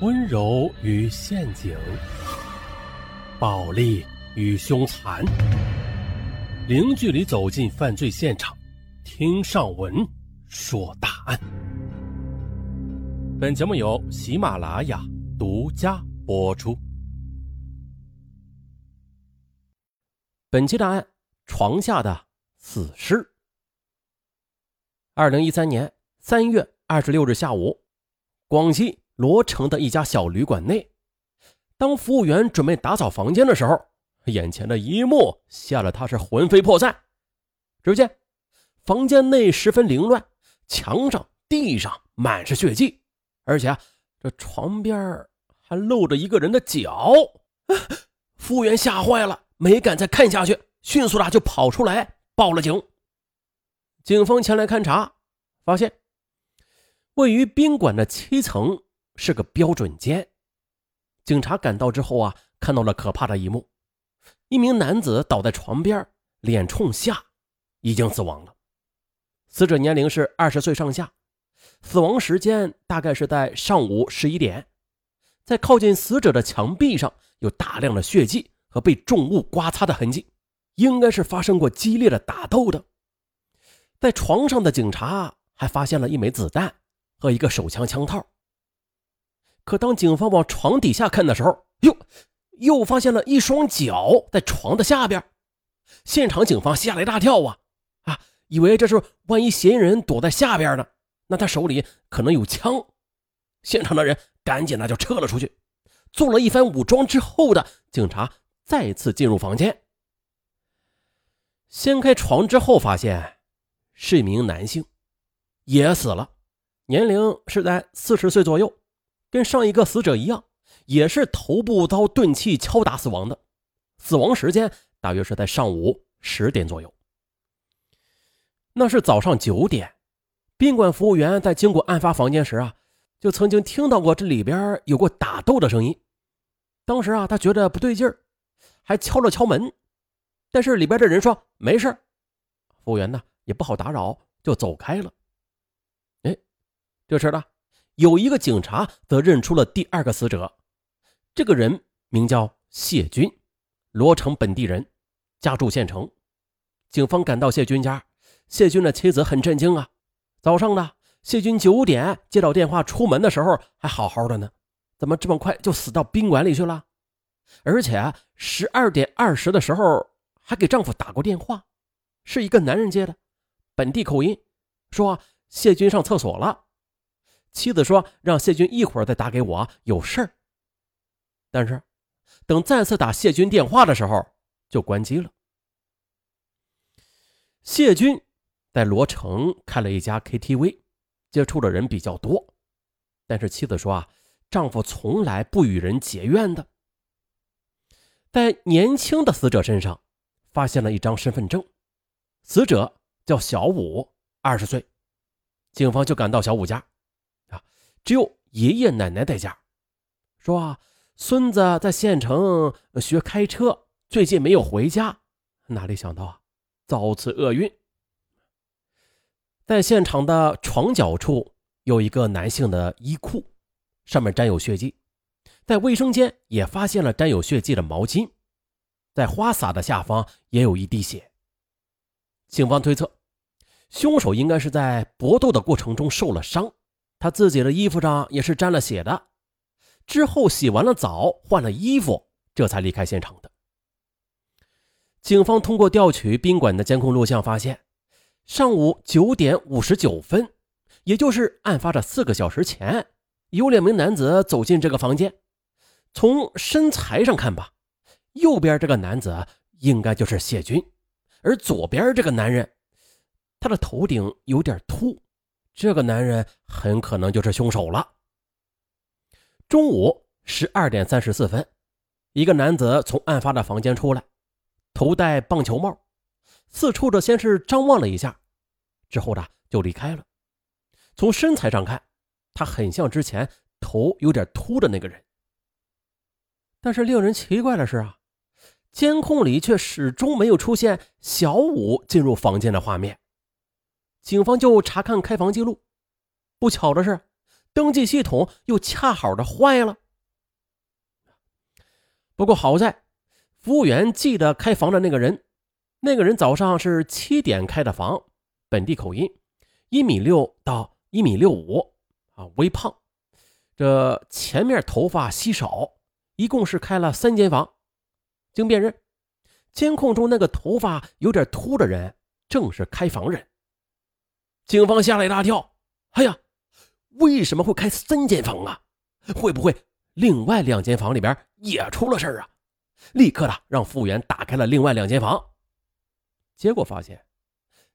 温柔与陷阱，暴力与凶残，零距离走进犯罪现场，听上文说大案。本节目由喜马拉雅独家播出。本期的案：床下的死尸。二零一三年三月二十六日下午，广西。罗城的一家小旅馆内，当服务员准备打扫房间的时候，眼前的一幕吓得他是魂飞魄散。只见房间内十分凌乱，墙上、地上满是血迹，而且啊这床边还露着一个人的脚。服务员吓坏了，没敢再看下去，迅速的就跑出来报了警。警方前来勘查，发现位于宾馆的七层。是个标准间。警察赶到之后啊，看到了可怕的一幕：一名男子倒在床边，脸冲下，已经死亡了。死者年龄是二十岁上下，死亡时间大概是在上午十一点。在靠近死者的墙壁上有大量的血迹和被重物刮擦的痕迹，应该是发生过激烈的打斗的。在床上的警察还发现了一枚子弹和一个手枪枪套。可当警方往床底下看的时候，哟，又发现了一双脚在床的下边。现场警方吓了一大跳啊啊，以为这是万一嫌疑人躲在下边呢，那他手里可能有枪。现场的人赶紧的就撤了出去。做了一番武装之后的警察再次进入房间，掀开床之后，发现是一名男性，也死了，年龄是在四十岁左右。跟上一个死者一样，也是头部遭钝器敲打死亡的，死亡时间大约是在上午十点左右。那是早上九点，宾馆服务员在经过案发房间时啊，就曾经听到过这里边有过打斗的声音。当时啊，他觉得不对劲儿，还敲了敲门，但是里边的人说没事服务员呢也不好打扰，就走开了。哎，这时呢。有一个警察则认出了第二个死者，这个人名叫谢军，罗城本地人，家住县城。警方赶到谢军家，谢军的妻子很震惊啊！早上呢，谢军九点接到电话出门的时候还好好的呢，怎么这么快就死到宾馆里去了？而且十二点二十的时候还给丈夫打过电话，是一个男人接的，本地口音，说谢军上厕所了。妻子说：“让谢军一会儿再打给我，有事儿。”但是，等再次打谢军电话的时候，就关机了。谢军在罗城开了一家 KTV，接触的人比较多。但是妻子说：“啊，丈夫从来不与人结怨的。”在年轻的死者身上，发现了一张身份证，死者叫小武，二十岁。警方就赶到小武家。只有爷爷奶奶在家，说啊，孙子在县城学开车，最近没有回家。哪里想到啊，遭此厄运。在现场的床角处有一个男性的衣裤，上面沾有血迹。在卫生间也发现了沾有血迹的毛巾，在花洒的下方也有一滴血。警方推测，凶手应该是在搏斗的过程中受了伤。他自己的衣服上也是沾了血的，之后洗完了澡，换了衣服，这才离开现场的。警方通过调取宾馆的监控录像，发现上午九点五十九分，也就是案发的四个小时前，有两名男子走进这个房间。从身材上看吧，右边这个男子应该就是谢军，而左边这个男人，他的头顶有点秃。这个男人很可能就是凶手了。中午十二点三十四分，一个男子从案发的房间出来，头戴棒球帽，四处的先是张望了一下，之后呢就离开了。从身材上看，他很像之前头有点秃的那个人。但是令人奇怪的是啊，监控里却始终没有出现小五进入房间的画面。警方就查看开房记录，不巧的是，登记系统又恰好的坏了。不过好在，服务员记得开房的那个人，那个人早上是七点开的房，本地口音，一米六到一米六五，啊，微胖，这前面头发稀少，一共是开了三间房。经辨认，监控中那个头发有点秃的人正是开房人。警方吓了一大跳，哎呀，为什么会开三间房啊？会不会？另外两间房里边也出了事啊！立刻的让服务员打开了另外两间房，结果发现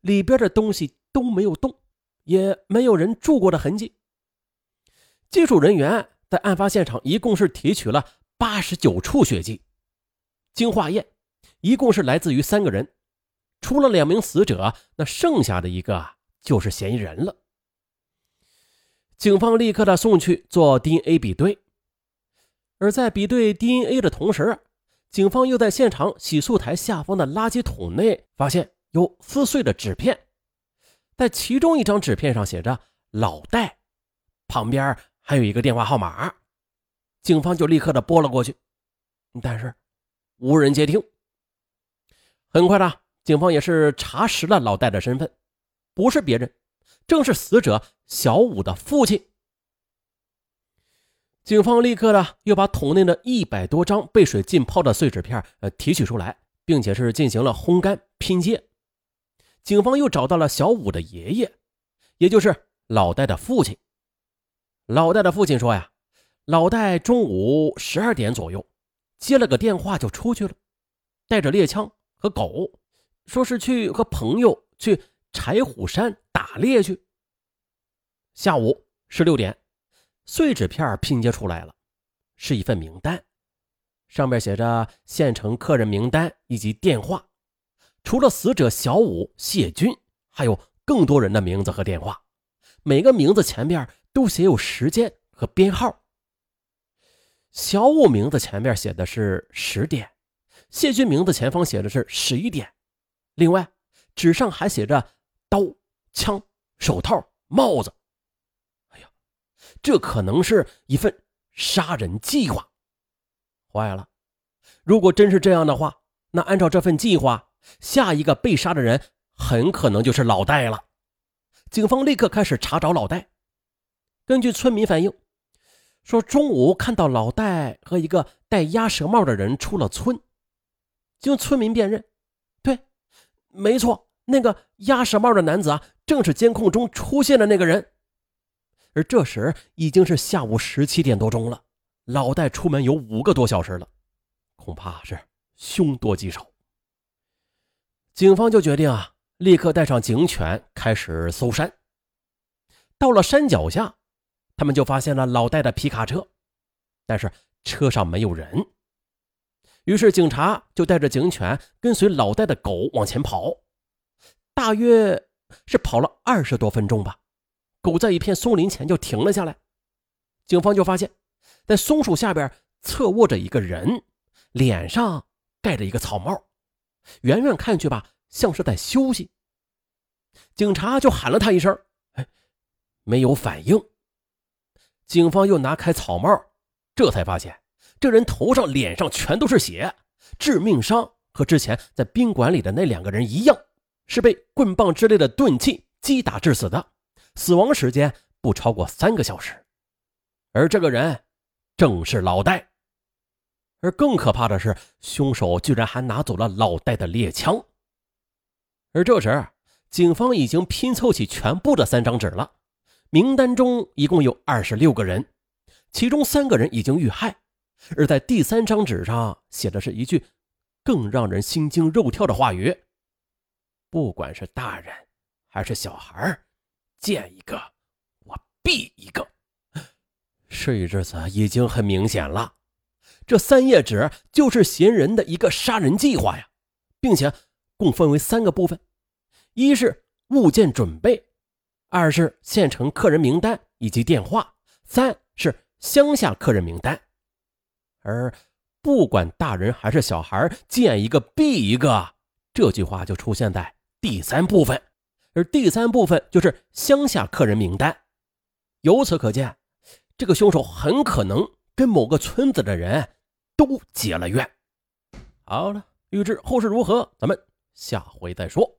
里边的东西都没有动，也没有人住过的痕迹。技术人员在案发现场一共是提取了八十九处血迹，经化验，一共是来自于三个人，除了两名死者，那剩下的一个就是嫌疑人了。警方立刻的送去做 DNA 比对。而在比对 DNA 的同时，警方又在现场洗漱台下方的垃圾桶内发现有撕碎的纸片，在其中一张纸片上写着“老戴”，旁边还有一个电话号码。警方就立刻的拨了过去，但是无人接听。很快的，警方也是查实了老戴的身份，不是别人，正是死者小武的父亲。警方立刻呢，又把桶内的一百多张被水浸泡的碎纸片呃提取出来，并且是进行了烘干拼接。警方又找到了小武的爷爷，也就是老戴的父亲。老戴的父亲说呀，老戴中午十二点左右接了个电话就出去了，带着猎枪和狗，说是去和朋友去柴虎山打猎去。下午十六点。碎纸片拼接出来了，是一份名单，上面写着县城客人名单以及电话。除了死者小武、谢军，还有更多人的名字和电话。每个名字前面都写有时间和编号。小武名字前面写的是十点，谢军名字前方写的是十一点。另外，纸上还写着刀、枪、手套、帽子。哎呀这可能是一份杀人计划。坏了，如果真是这样的话，那按照这份计划，下一个被杀的人很可能就是老戴了。警方立刻开始查找老戴。根据村民反映，说中午看到老戴和一个戴鸭舌帽的人出了村。经村民辨认，对，没错，那个鸭舌帽的男子啊，正是监控中出现的那个人。而这时已经是下午十七点多钟了，老戴出门有五个多小时了，恐怕是凶多吉少。警方就决定啊，立刻带上警犬开始搜山。到了山脚下，他们就发现了老戴的皮卡车，但是车上没有人。于是警察就带着警犬跟随老戴的狗往前跑，大约是跑了二十多分钟吧。狗在一片松林前就停了下来，警方就发现，在松树下边侧卧着一个人，脸上盖着一个草帽，远远看去吧，像是在休息。警察就喊了他一声，哎，没有反应。警方又拿开草帽，这才发现这人头上、脸上全都是血，致命伤和之前在宾馆里的那两个人一样，是被棍棒之类的钝器击打致死的。死亡时间不超过三个小时，而这个人正是老戴。而更可怕的是，凶手居然还拿走了老戴的猎枪。而这时，警方已经拼凑起全部的三张纸了。名单中一共有二十六个人，其中三个人已经遇害。而在第三张纸上写的是一句更让人心惊肉跳的话语：“不管是大人还是小孩见一个，我毙一个。事已至此，已经很明显了，这三页纸就是嫌疑人的一个杀人计划呀，并且共分为三个部分：一是物件准备，二是县城客人名单以及电话，三是乡下客人名单。而不管大人还是小孩，见一个毙一个，这句话就出现在第三部分。而第三部分就是乡下客人名单，由此可见，这个凶手很可能跟某个村子的人都结了怨。好了，预知后事如何，咱们下回再说。